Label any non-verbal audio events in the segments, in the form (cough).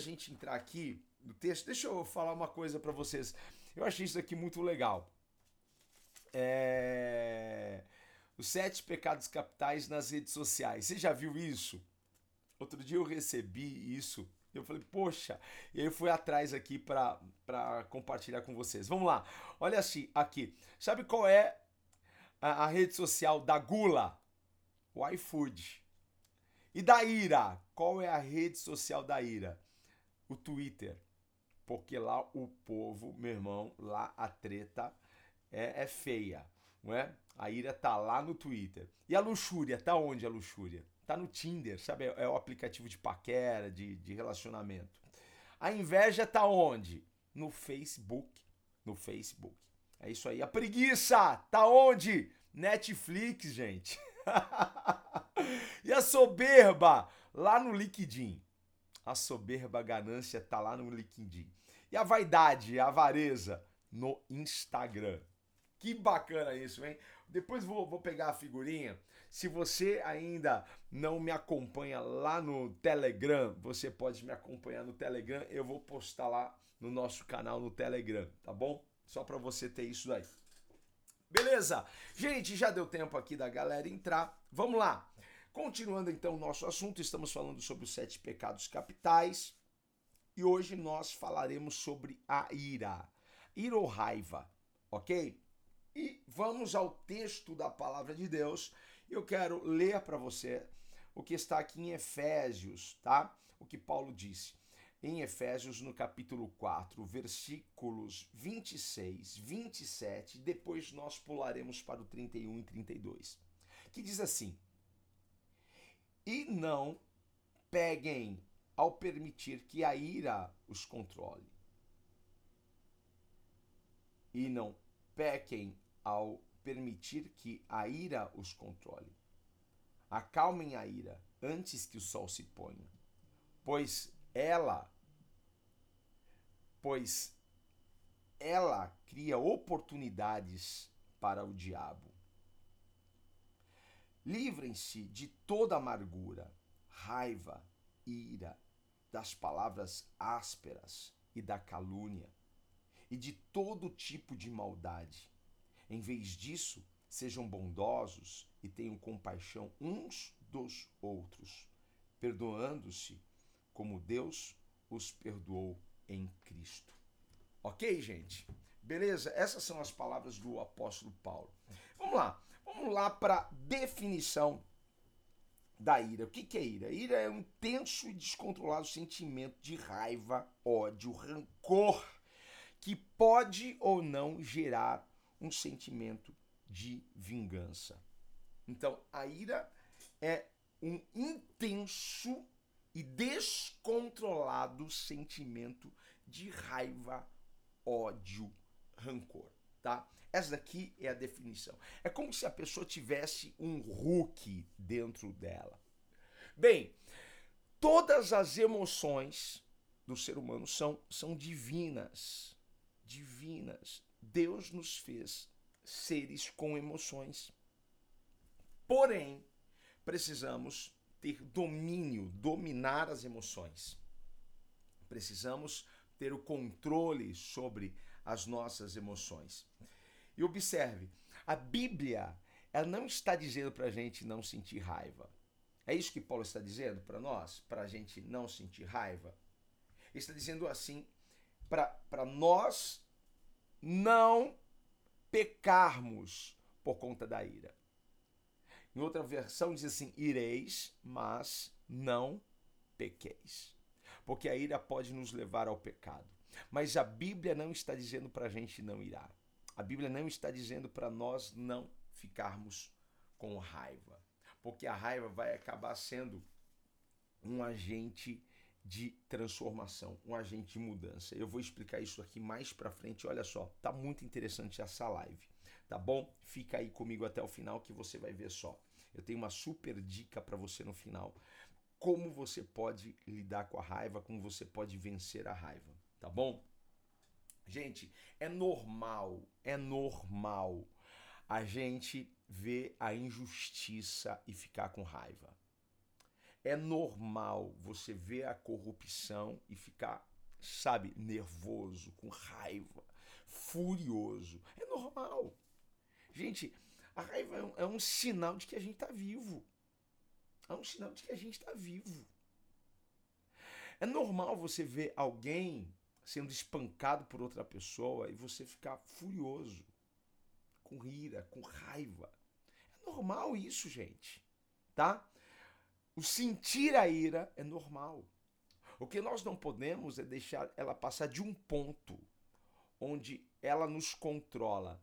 Gente entrar aqui no texto, deixa eu falar uma coisa para vocês. Eu achei isso aqui muito legal. É... Os sete pecados capitais nas redes sociais. Você já viu isso? Outro dia eu recebi isso. Eu falei, poxa, e aí eu fui atrás aqui para compartilhar com vocês. Vamos lá, olha assim, aqui. Sabe qual é a, a rede social da gula? O iFood. E da ira? Qual é a rede social da ira? O Twitter. Porque lá o povo, meu irmão, lá a treta é, é feia, não é? A ira tá lá no Twitter. E a luxúria, tá onde a luxúria? Tá no Tinder, sabe? É o aplicativo de paquera, de, de relacionamento. A inveja tá onde? No Facebook. No Facebook. É isso aí. A preguiça tá onde? Netflix, gente. (laughs) e a soberba lá no LinkedIn. A soberba, a ganância tá lá no LinkedIn. E a vaidade, a avareza no Instagram. Que bacana isso, hein? Depois vou, vou pegar a figurinha. Se você ainda não me acompanha lá no Telegram, você pode me acompanhar no Telegram. Eu vou postar lá no nosso canal no Telegram, tá bom? Só para você ter isso daí. Beleza? Gente, já deu tempo aqui da galera entrar. Vamos lá. Continuando então o nosso assunto, estamos falando sobre os sete pecados capitais. E hoje nós falaremos sobre a ira. Ira ou raiva, ok? E vamos ao texto da palavra de Deus. Eu quero ler para você o que está aqui em Efésios, tá? O que Paulo disse. Em Efésios, no capítulo 4, versículos 26, 27, depois nós pularemos para o 31 e 32, que diz assim: E não peguem ao permitir que a ira os controle. E não pequem ao permitir que a ira os controle. Acalmem a ira antes que o sol se ponha, pois ela pois ela cria oportunidades para o diabo. Livrem-se de toda amargura, raiva, ira, das palavras ásperas e da calúnia e de todo tipo de maldade. Em vez disso, sejam bondosos e tenham compaixão uns dos outros, perdoando-se como Deus os perdoou em Cristo. Ok, gente? Beleza? Essas são as palavras do apóstolo Paulo. Vamos lá. Vamos lá para definição da ira. O que, que é ira? Ira é um intenso e descontrolado sentimento de raiva, ódio, rancor que pode ou não gerar um sentimento de vingança. Então, a ira é um intenso e descontrolado sentimento de raiva, ódio, rancor, tá? Essa daqui é a definição. É como se a pessoa tivesse um Hulk dentro dela. Bem, todas as emoções do ser humano são, são divinas divinas. Deus nos fez seres com emoções. Porém, precisamos ter domínio, dominar as emoções. Precisamos ter o controle sobre as nossas emoções. E observe, a Bíblia ela não está dizendo para a gente não sentir raiva. É isso que Paulo está dizendo para nós, para a gente não sentir raiva. Ele está dizendo assim para nós não pecarmos por conta da ira. Em outra versão diz assim: ireis, mas não pequeis. Porque a ira pode nos levar ao pecado. Mas a Bíblia não está dizendo para a gente não irar. A Bíblia não está dizendo para nós não ficarmos com raiva. Porque a raiva vai acabar sendo um agente de transformação, um agente de mudança. Eu vou explicar isso aqui mais para frente. Olha só, tá muito interessante essa live, tá bom? Fica aí comigo até o final que você vai ver só. Eu tenho uma super dica para você no final. Como você pode lidar com a raiva, como você pode vencer a raiva, tá bom? Gente, é normal, é normal a gente ver a injustiça e ficar com raiva. É normal você ver a corrupção e ficar, sabe, nervoso, com raiva, furioso. É normal. Gente, a raiva é um, é um sinal de que a gente está vivo. É um sinal de que a gente está vivo. É normal você ver alguém sendo espancado por outra pessoa e você ficar furioso, com ira, com raiva. É normal isso, gente. Tá? O sentir a ira é normal. O que nós não podemos é deixar ela passar de um ponto onde ela nos controla.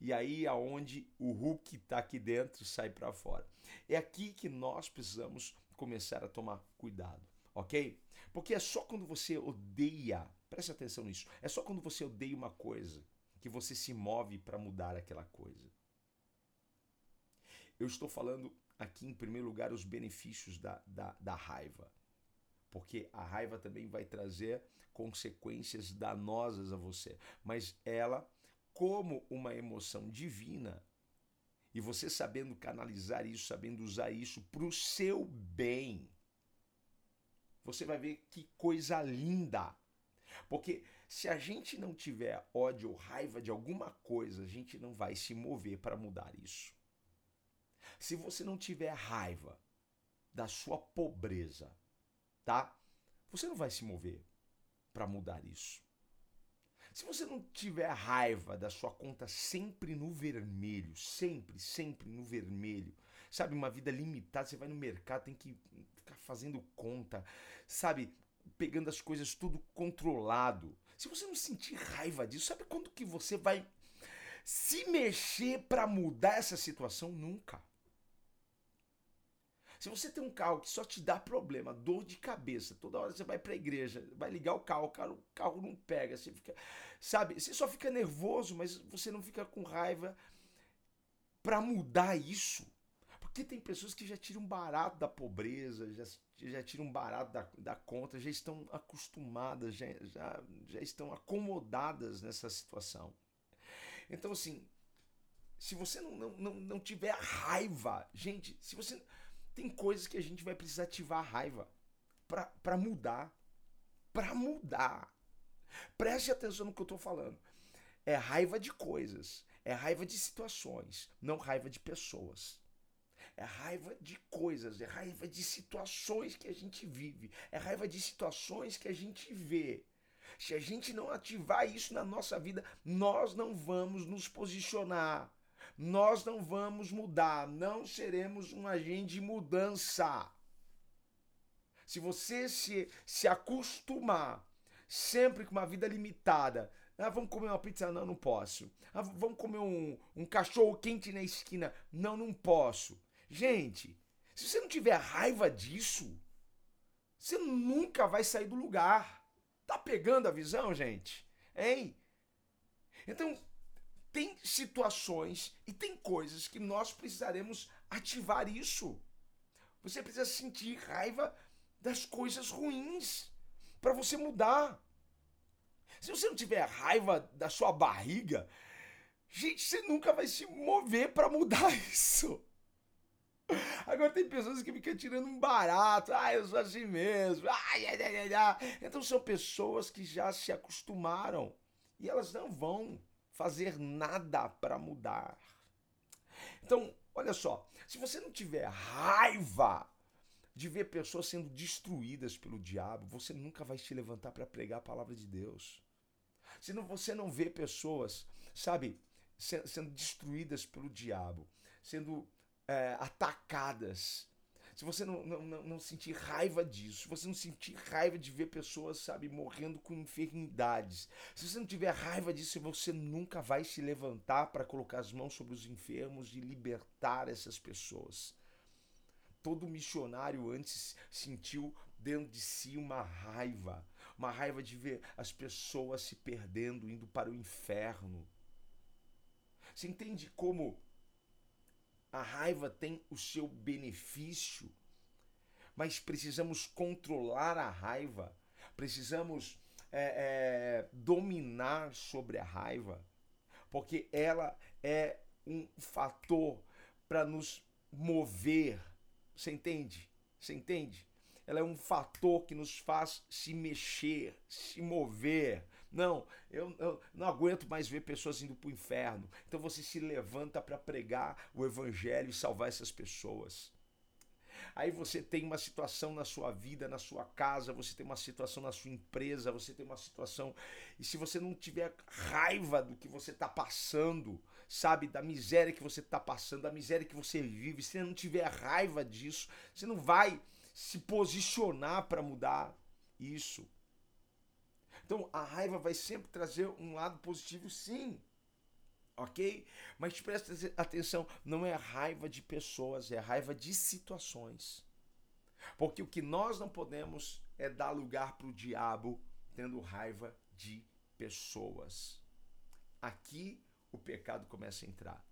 E aí aonde o Hulk está aqui dentro sai para fora. É aqui que nós precisamos começar a tomar cuidado, ok? Porque é só quando você odeia, preste atenção nisso, é só quando você odeia uma coisa que você se move para mudar aquela coisa. Eu estou falando aqui, em primeiro lugar, os benefícios da, da, da raiva. Porque a raiva também vai trazer consequências danosas a você. Mas ela, como uma emoção divina, e você sabendo canalizar isso, sabendo usar isso para o seu bem, você vai ver que coisa linda. Porque se a gente não tiver ódio ou raiva de alguma coisa, a gente não vai se mover para mudar isso. Se você não tiver raiva da sua pobreza, tá? Você não vai se mover para mudar isso. Se você não tiver raiva da sua conta sempre no vermelho, sempre, sempre no vermelho, sabe, uma vida limitada, você vai no mercado, tem que ficar fazendo conta, sabe, pegando as coisas tudo controlado. Se você não sentir raiva disso, sabe quando que você vai se mexer para mudar essa situação? Nunca. Se você tem um carro que só te dá problema, dor de cabeça, toda hora você vai para a igreja, vai ligar o carro, o carro, o carro não pega, você fica, sabe, você só fica nervoso, mas você não fica com raiva para mudar isso. Porque tem pessoas que já tiram barato da pobreza, já, já tiram barato da, da conta, já estão acostumadas, já, já, já estão acomodadas nessa situação. Então, assim, se você não, não, não, não tiver raiva, gente, se você tem coisas que a gente vai precisar ativar a raiva para mudar. Para mudar. Preste atenção no que eu estou falando. É raiva de coisas, é raiva de situações, não raiva de pessoas. É raiva de coisas, é raiva de situações que a gente vive, é raiva de situações que a gente vê. Se a gente não ativar isso na nossa vida, nós não vamos nos posicionar nós não vamos mudar, não seremos um agente de mudança. Se você se, se acostumar sempre com uma vida limitada, ah, vamos comer uma pizza? Não, não posso. Ah, vamos comer um, um cachorro quente na esquina? Não, não posso. Gente, se você não tiver raiva disso, você nunca vai sair do lugar. Tá pegando a visão, gente? Hein? Então, tem situações e tem coisas que nós precisaremos ativar isso. Você precisa sentir raiva das coisas ruins para você mudar. Se você não tiver raiva da sua barriga, gente, você nunca vai se mover para mudar (laughs) isso. Agora tem pessoas que ficam tirando um barato. Ah, eu sou assim mesmo. Ai, ai, ai, ai. Então são pessoas que já se acostumaram e elas não vão fazer nada para mudar. Então, olha só, se você não tiver raiva de ver pessoas sendo destruídas pelo diabo, você nunca vai se levantar para pregar a palavra de Deus. Se não, você não vê pessoas, sabe, sendo destruídas pelo diabo, sendo é, atacadas, se você não, não, não sentir raiva disso, se você não sentir raiva de ver pessoas, sabe, morrendo com enfermidades, se você não tiver raiva disso, você nunca vai se levantar para colocar as mãos sobre os enfermos e libertar essas pessoas. Todo missionário antes sentiu dentro de si uma raiva, uma raiva de ver as pessoas se perdendo, indo para o inferno. Você entende como a raiva tem o seu benefício, mas precisamos controlar a raiva, precisamos é, é, dominar sobre a raiva, porque ela é um fator para nos mover. Você entende? Você entende? Ela é um fator que nos faz se mexer, se mover. Não, eu, eu não aguento mais ver pessoas indo para o inferno. Então você se levanta para pregar o evangelho e salvar essas pessoas. Aí você tem uma situação na sua vida, na sua casa, você tem uma situação na sua empresa, você tem uma situação. E se você não tiver raiva do que você está passando, sabe, da miséria que você está passando, da miséria que você vive, se você não tiver raiva disso, você não vai se posicionar para mudar isso. Então a raiva vai sempre trazer um lado positivo, sim ok? Mas presta atenção, não é raiva de pessoas, é raiva de situações. Porque o que nós não podemos é dar lugar para o diabo tendo raiva de pessoas. Aqui o pecado começa a entrar.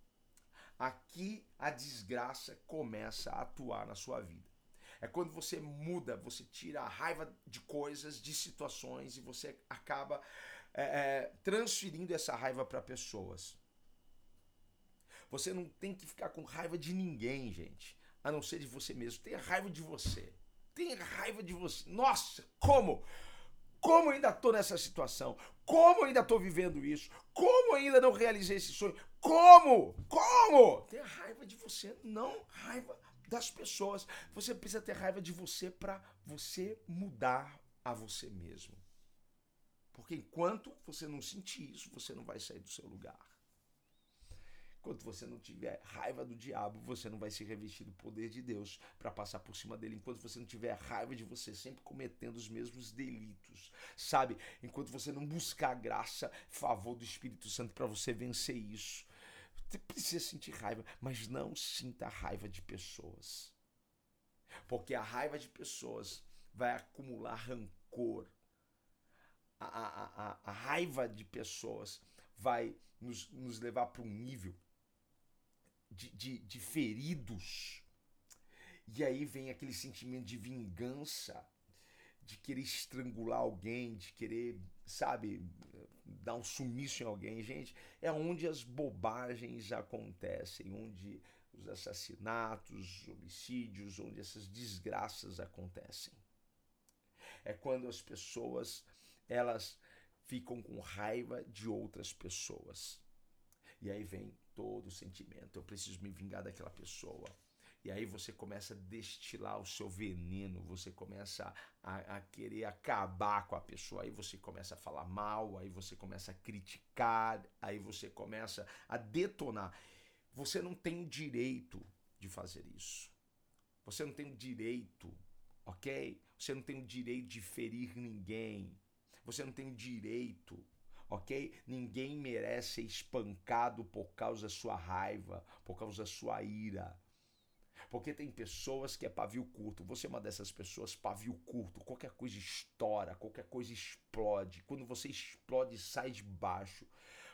Aqui a desgraça começa a atuar na sua vida. É quando você muda, você tira a raiva de coisas, de situações e você acaba é, é, transferindo essa raiva para pessoas. Você não tem que ficar com raiva de ninguém, gente. A não ser de você mesmo. Tenha raiva de você. Tenha raiva de você. Nossa, como? Como ainda estou nessa situação? Como ainda estou vivendo isso? Como ainda não realizei esse sonho? Como? Como? Tenha raiva de você, não raiva das pessoas. Você precisa ter raiva de você para você mudar a você mesmo. Porque enquanto você não sentir isso, você não vai sair do seu lugar. Enquanto você não tiver raiva do diabo, você não vai se revestir do poder de Deus para passar por cima dele. Enquanto você não tiver raiva de você sempre cometendo os mesmos delitos, sabe? Enquanto você não buscar graça, favor do Espírito Santo para você vencer isso. Você precisa sentir raiva, mas não sinta raiva de pessoas. Porque a raiva de pessoas vai acumular rancor. A, a, a, a raiva de pessoas vai nos, nos levar para um nível de, de, de feridos. E aí vem aquele sentimento de vingança, de querer estrangular alguém, de querer, sabe, dar um sumiço em alguém. Gente, é onde as bobagens acontecem, onde os assassinatos, os homicídios, onde essas desgraças acontecem. É quando as pessoas, elas ficam com raiva de outras pessoas. E aí vem todo o sentimento. Eu preciso me vingar daquela pessoa. E aí você começa a destilar o seu veneno, você começa a, a, querer acabar com a pessoa, aí você começa a falar mal, aí você começa a criticar, aí você começa a detonar. Você não tem o direito de fazer isso. Você não tem o direito, ok? Você não tem o direito de ferir ninguém. Você não tem o direito ok? Ninguém merece ser espancado por causa da sua raiva, por causa da sua ira. Porque tem pessoas que é pavio curto. Você é uma dessas pessoas, pavio curto. Qualquer coisa estoura, qualquer coisa explode. Quando você explode, sai de baixo.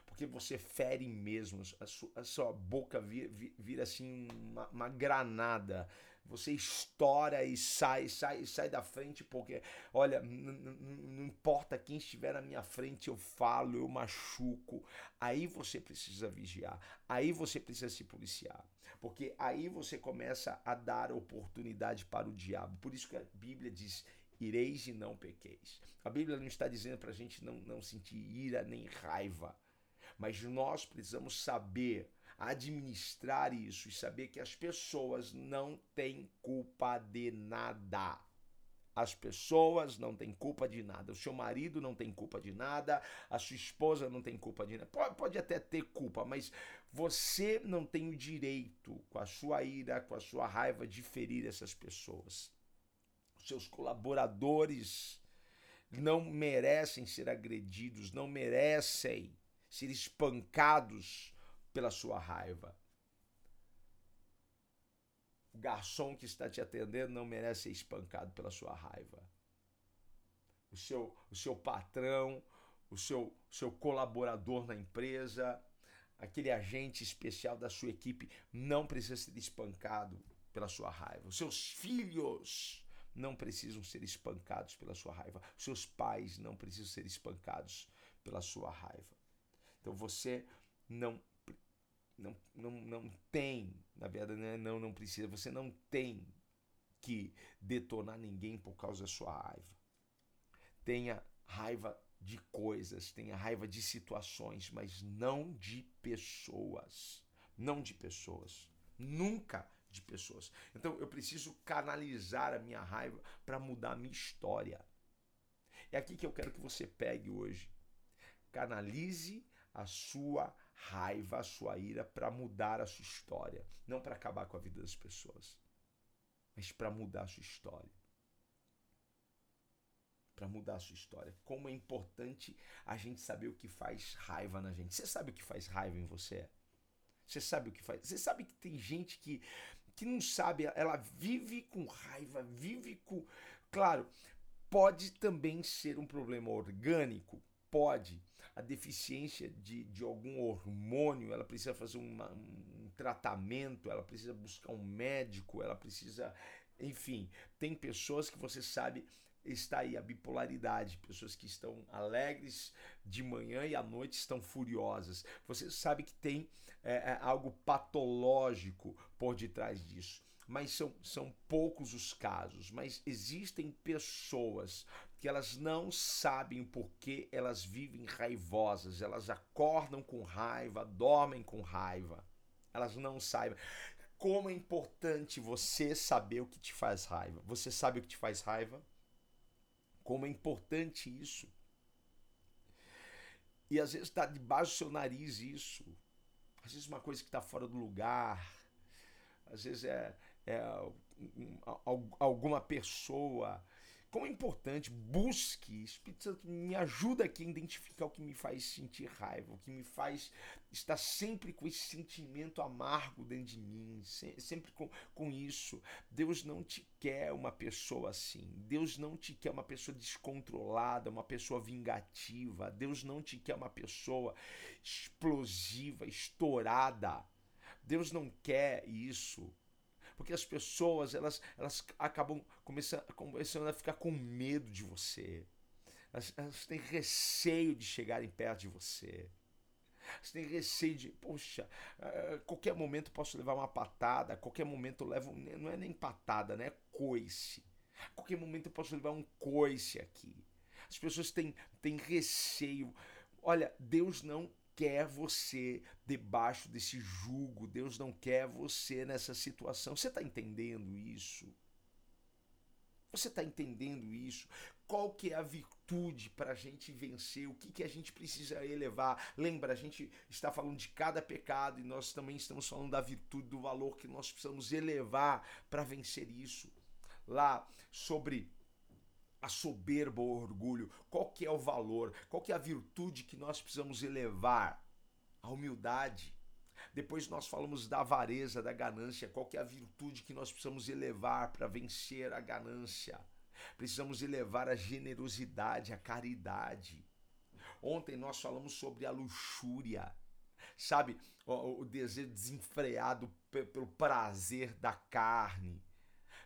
Porque você fere mesmo. A sua, a sua boca vira, vira assim uma, uma granada você estoura e sai, sai, sai da frente, porque, olha, não importa quem estiver na minha frente, eu falo, eu machuco. Aí você precisa vigiar, aí você precisa se policiar, porque aí você começa a dar oportunidade para o diabo. Por isso que a Bíblia diz: ireis e não pequeis. A Bíblia não está dizendo para a gente não, não sentir ira nem raiva, mas nós precisamos saber administrar isso e saber que as pessoas não têm culpa de nada. As pessoas não têm culpa de nada. O seu marido não tem culpa de nada. A sua esposa não tem culpa de nada. Pode, pode até ter culpa, mas você não tem o direito, com a sua ira, com a sua raiva, de ferir essas pessoas. Os seus colaboradores não merecem ser agredidos, não merecem ser espancados pela sua raiva. o garçom que está te atendendo não merece ser espancado pela sua raiva. O seu, o seu patrão, o seu, seu colaborador na empresa, aquele agente especial da sua equipe não precisa ser espancado pela sua raiva. Os seus filhos não precisam ser espancados pela sua raiva. Os seus pais não precisam ser espancados pela sua raiva. Então você não não, não, não tem, na verdade, né, não, não precisa, você não tem que detonar ninguém por causa da sua raiva. Tenha raiva de coisas, tenha raiva de situações, mas não de pessoas. Não de pessoas. Nunca de pessoas. Então eu preciso canalizar a minha raiva para mudar a minha história. É aqui que eu quero que você pegue hoje. Canalize a sua raiva, a sua ira para mudar a sua história, não para acabar com a vida das pessoas, mas para mudar a sua história. Para mudar a sua história. Como é importante a gente saber o que faz raiva na gente. Você sabe o que faz raiva em você? Você sabe o que faz? Você sabe que tem gente que que não sabe, ela vive com raiva, vive com. Claro, pode também ser um problema orgânico, pode. A deficiência de, de algum hormônio, ela precisa fazer uma, um tratamento, ela precisa buscar um médico, ela precisa. Enfim, tem pessoas que você sabe está aí a bipolaridade, pessoas que estão alegres de manhã e à noite estão furiosas. Você sabe que tem é, é, algo patológico por detrás disso. Mas são, são poucos os casos. Mas existem pessoas que elas não sabem por que elas vivem raivosas. Elas acordam com raiva, dormem com raiva. Elas não sabem. Como é importante você saber o que te faz raiva. Você sabe o que te faz raiva? Como é importante isso. E às vezes está debaixo do seu nariz isso. Às vezes uma coisa que está fora do lugar. Às vezes é, é alguma pessoa. Como é importante, busque, Espírito Santo me ajuda aqui a identificar o que me faz sentir raiva, o que me faz estar sempre com esse sentimento amargo dentro de mim, sempre com, com isso. Deus não te quer uma pessoa assim, Deus não te quer uma pessoa descontrolada, uma pessoa vingativa, Deus não te quer uma pessoa explosiva, estourada. Deus não quer isso porque as pessoas elas, elas acabam começando, começando a ficar com medo de você. Elas, elas têm receio de chegarem perto de você. Elas têm receio de, poxa, a qualquer momento posso levar uma patada, qualquer momento eu levo, não é nem patada, né? É coice. Qualquer momento eu posso levar um coice aqui. As pessoas têm, têm receio. Olha, Deus não quer você debaixo desse jugo, Deus não quer você nessa situação. Você está entendendo isso? Você está entendendo isso? Qual que é a virtude para a gente vencer? O que, que a gente precisa elevar? Lembra, a gente está falando de cada pecado e nós também estamos falando da virtude, do valor que nós precisamos elevar para vencer isso. Lá sobre a soberba ou orgulho, qual que é o valor, qual que é a virtude que nós precisamos elevar? A humildade. Depois nós falamos da avareza, da ganância, qual que é a virtude que nós precisamos elevar para vencer a ganância? Precisamos elevar a generosidade, a caridade. Ontem nós falamos sobre a luxúria, sabe? O, o desejo desenfreado pelo prazer da carne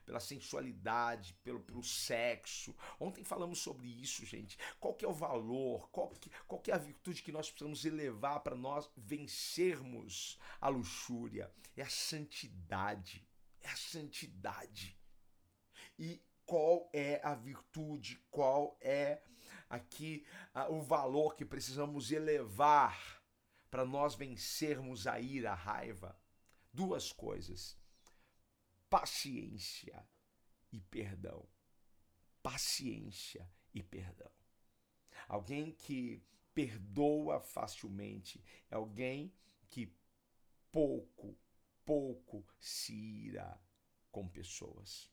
pela sensualidade, pelo, pelo sexo. Ontem falamos sobre isso, gente. Qual que é o valor, qual que, qual que é a virtude que nós precisamos elevar para nós vencermos a luxúria? É a santidade. É a santidade. E qual é a virtude, qual é aqui o valor que precisamos elevar para nós vencermos a ira, a raiva? Duas coisas paciência e perdão. Paciência e perdão. Alguém que perdoa facilmente é alguém que pouco, pouco se ira com pessoas.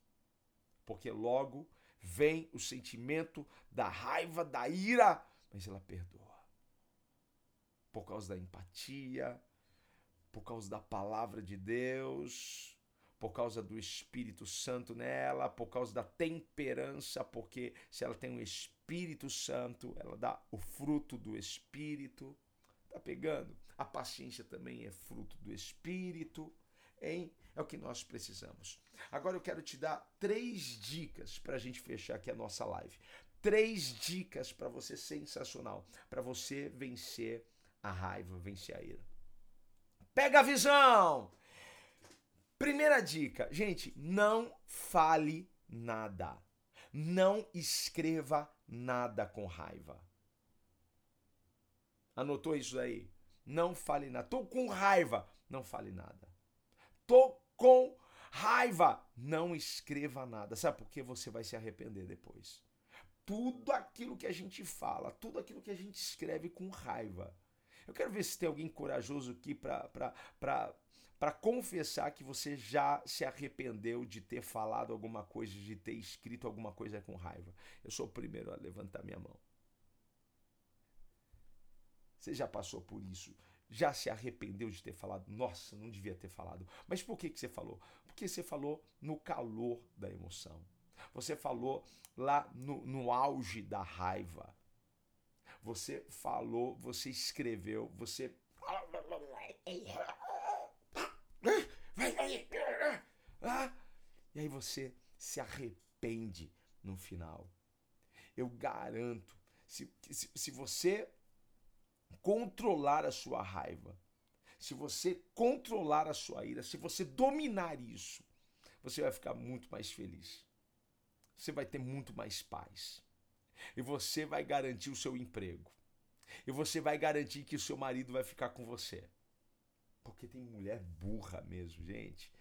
Porque logo vem o sentimento da raiva, da ira, mas ela perdoa. Por causa da empatia, por causa da palavra de Deus, por causa do Espírito Santo nela, por causa da temperança, porque se ela tem o Espírito Santo, ela dá o fruto do Espírito. Tá pegando? A paciência também é fruto do Espírito, hein? É o que nós precisamos. Agora eu quero te dar três dicas para a gente fechar aqui a nossa live. Três dicas para você sensacional, para você vencer a raiva, vencer a ira. Pega a visão! Primeira dica, gente, não fale nada. Não escreva nada com raiva. Anotou isso aí? Não fale nada. Tô com raiva. Não fale nada. Tô com raiva. Não escreva nada. Sabe por que você vai se arrepender depois? Tudo aquilo que a gente fala, tudo aquilo que a gente escreve com raiva. Eu quero ver se tem alguém corajoso aqui para para confessar que você já se arrependeu de ter falado alguma coisa, de ter escrito alguma coisa com raiva. Eu sou o primeiro a levantar minha mão. Você já passou por isso? Já se arrependeu de ter falado? Nossa, não devia ter falado. Mas por que, que você falou? Porque você falou no calor da emoção. Você falou lá no, no auge da raiva. Você falou, você escreveu, você ah, e aí você se arrepende no final. Eu garanto, se, se, se você controlar a sua raiva, se você controlar a sua ira, se você dominar isso, você vai ficar muito mais feliz. Você vai ter muito mais paz. E você vai garantir o seu emprego. E você vai garantir que o seu marido vai ficar com você. Porque tem mulher burra mesmo, gente.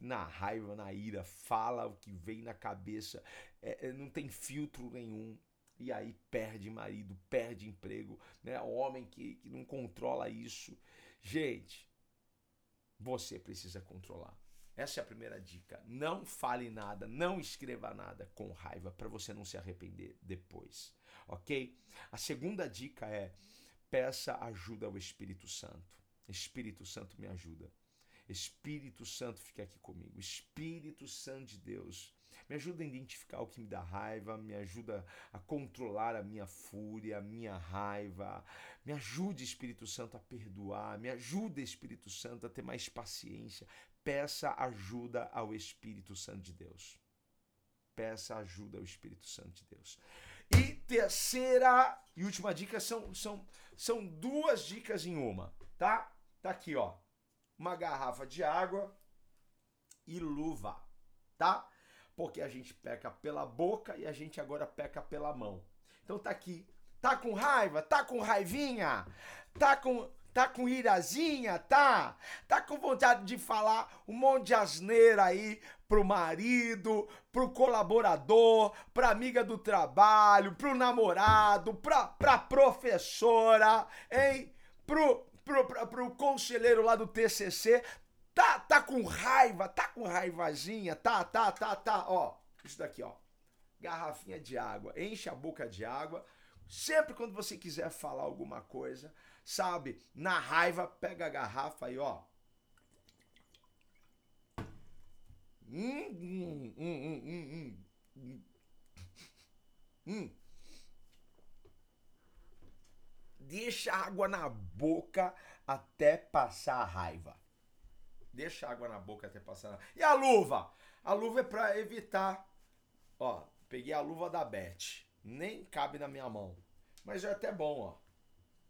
Que na raiva, na ira, fala o que vem na cabeça, é, é, não tem filtro nenhum. E aí perde marido, perde emprego, né? Homem que, que não controla isso. Gente, você precisa controlar. Essa é a primeira dica. Não fale nada, não escreva nada com raiva para você não se arrepender depois, ok? A segunda dica é peça ajuda ao Espírito Santo. Espírito Santo me ajuda. Espírito Santo fica aqui comigo. Espírito Santo de Deus, me ajuda a identificar o que me dá raiva, me ajuda a controlar a minha fúria, a minha raiva. Me ajude, Espírito Santo, a perdoar. Me ajuda, Espírito Santo, a ter mais paciência. Peça ajuda ao Espírito Santo de Deus. Peça ajuda ao Espírito Santo de Deus. E terceira e última dica são, são, são duas dicas em uma, tá? Tá aqui, ó. Uma garrafa de água e luva, tá? Porque a gente peca pela boca e a gente agora peca pela mão. Então tá aqui. Tá com raiva? Tá com raivinha? Tá com Tá com irazinha, tá? Tá com vontade de falar um monte de asneira aí pro marido, pro colaborador, pra amiga do trabalho, pro namorado, pra, pra professora, hein? Pro, pro, pro, pro conselheiro lá do TCC, tá, tá com raiva, tá com raivazinha, tá, tá, tá, tá, ó, isso daqui, ó, garrafinha de água, enche a boca de água, sempre quando você quiser falar alguma coisa, sabe, na raiva, pega a garrafa aí, ó, hum, hum, hum, hum, hum, hum. hum. Deixa água na boca até passar a raiva. Deixa água na boca até passar. A... E a luva? A luva é para evitar. Ó, peguei a luva da Beth. Nem cabe na minha mão. Mas é até bom, ó.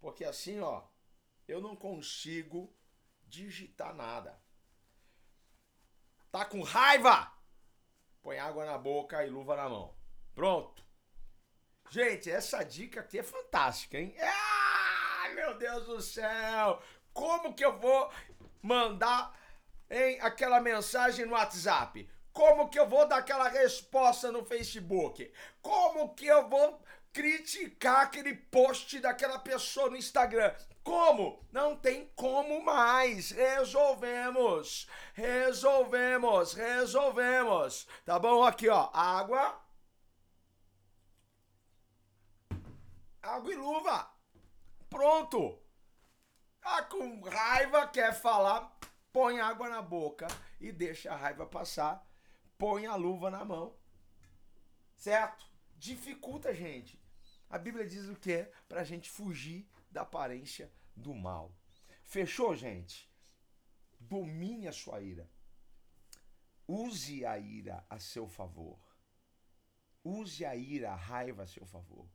Porque assim, ó, eu não consigo digitar nada. Tá com raiva? Põe água na boca e luva na mão. Pronto. Gente, essa dica aqui é fantástica, hein? É meu Deus do céu! Como que eu vou mandar hein, aquela mensagem no WhatsApp? Como que eu vou dar aquela resposta no Facebook? Como que eu vou criticar aquele post daquela pessoa no Instagram? Como? Não tem como mais. Resolvemos. Resolvemos. Resolvemos. Tá bom? Aqui, ó. Água. Água e luva. Pronto. Tá com raiva, quer falar, põe água na boca e deixa a raiva passar, põe a luva na mão. Certo? Dificulta, gente. A Bíblia diz o que é para a gente fugir da aparência do mal. Fechou, gente? Domine a sua ira. Use a ira a seu favor. Use a ira, a raiva a seu favor.